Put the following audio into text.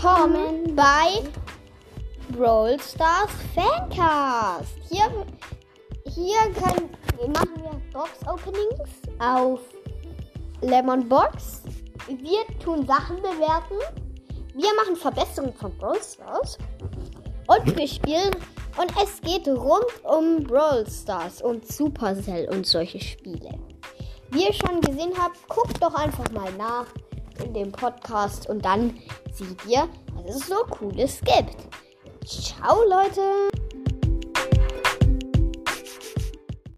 willkommen bei Brawl Stars Fancast. Hier, hier können, machen wir Box Openings auf Lemon Box. Wir tun Sachen bewerten. Wir machen Verbesserungen von Brawl Stars. Und wir spielen. Und es geht rund um Brawl Stars und Supercell und solche Spiele. Wie ihr schon gesehen habt, guckt doch einfach mal nach in dem Podcast und dann seht ihr, was es so Cooles gibt. Ciao, Leute!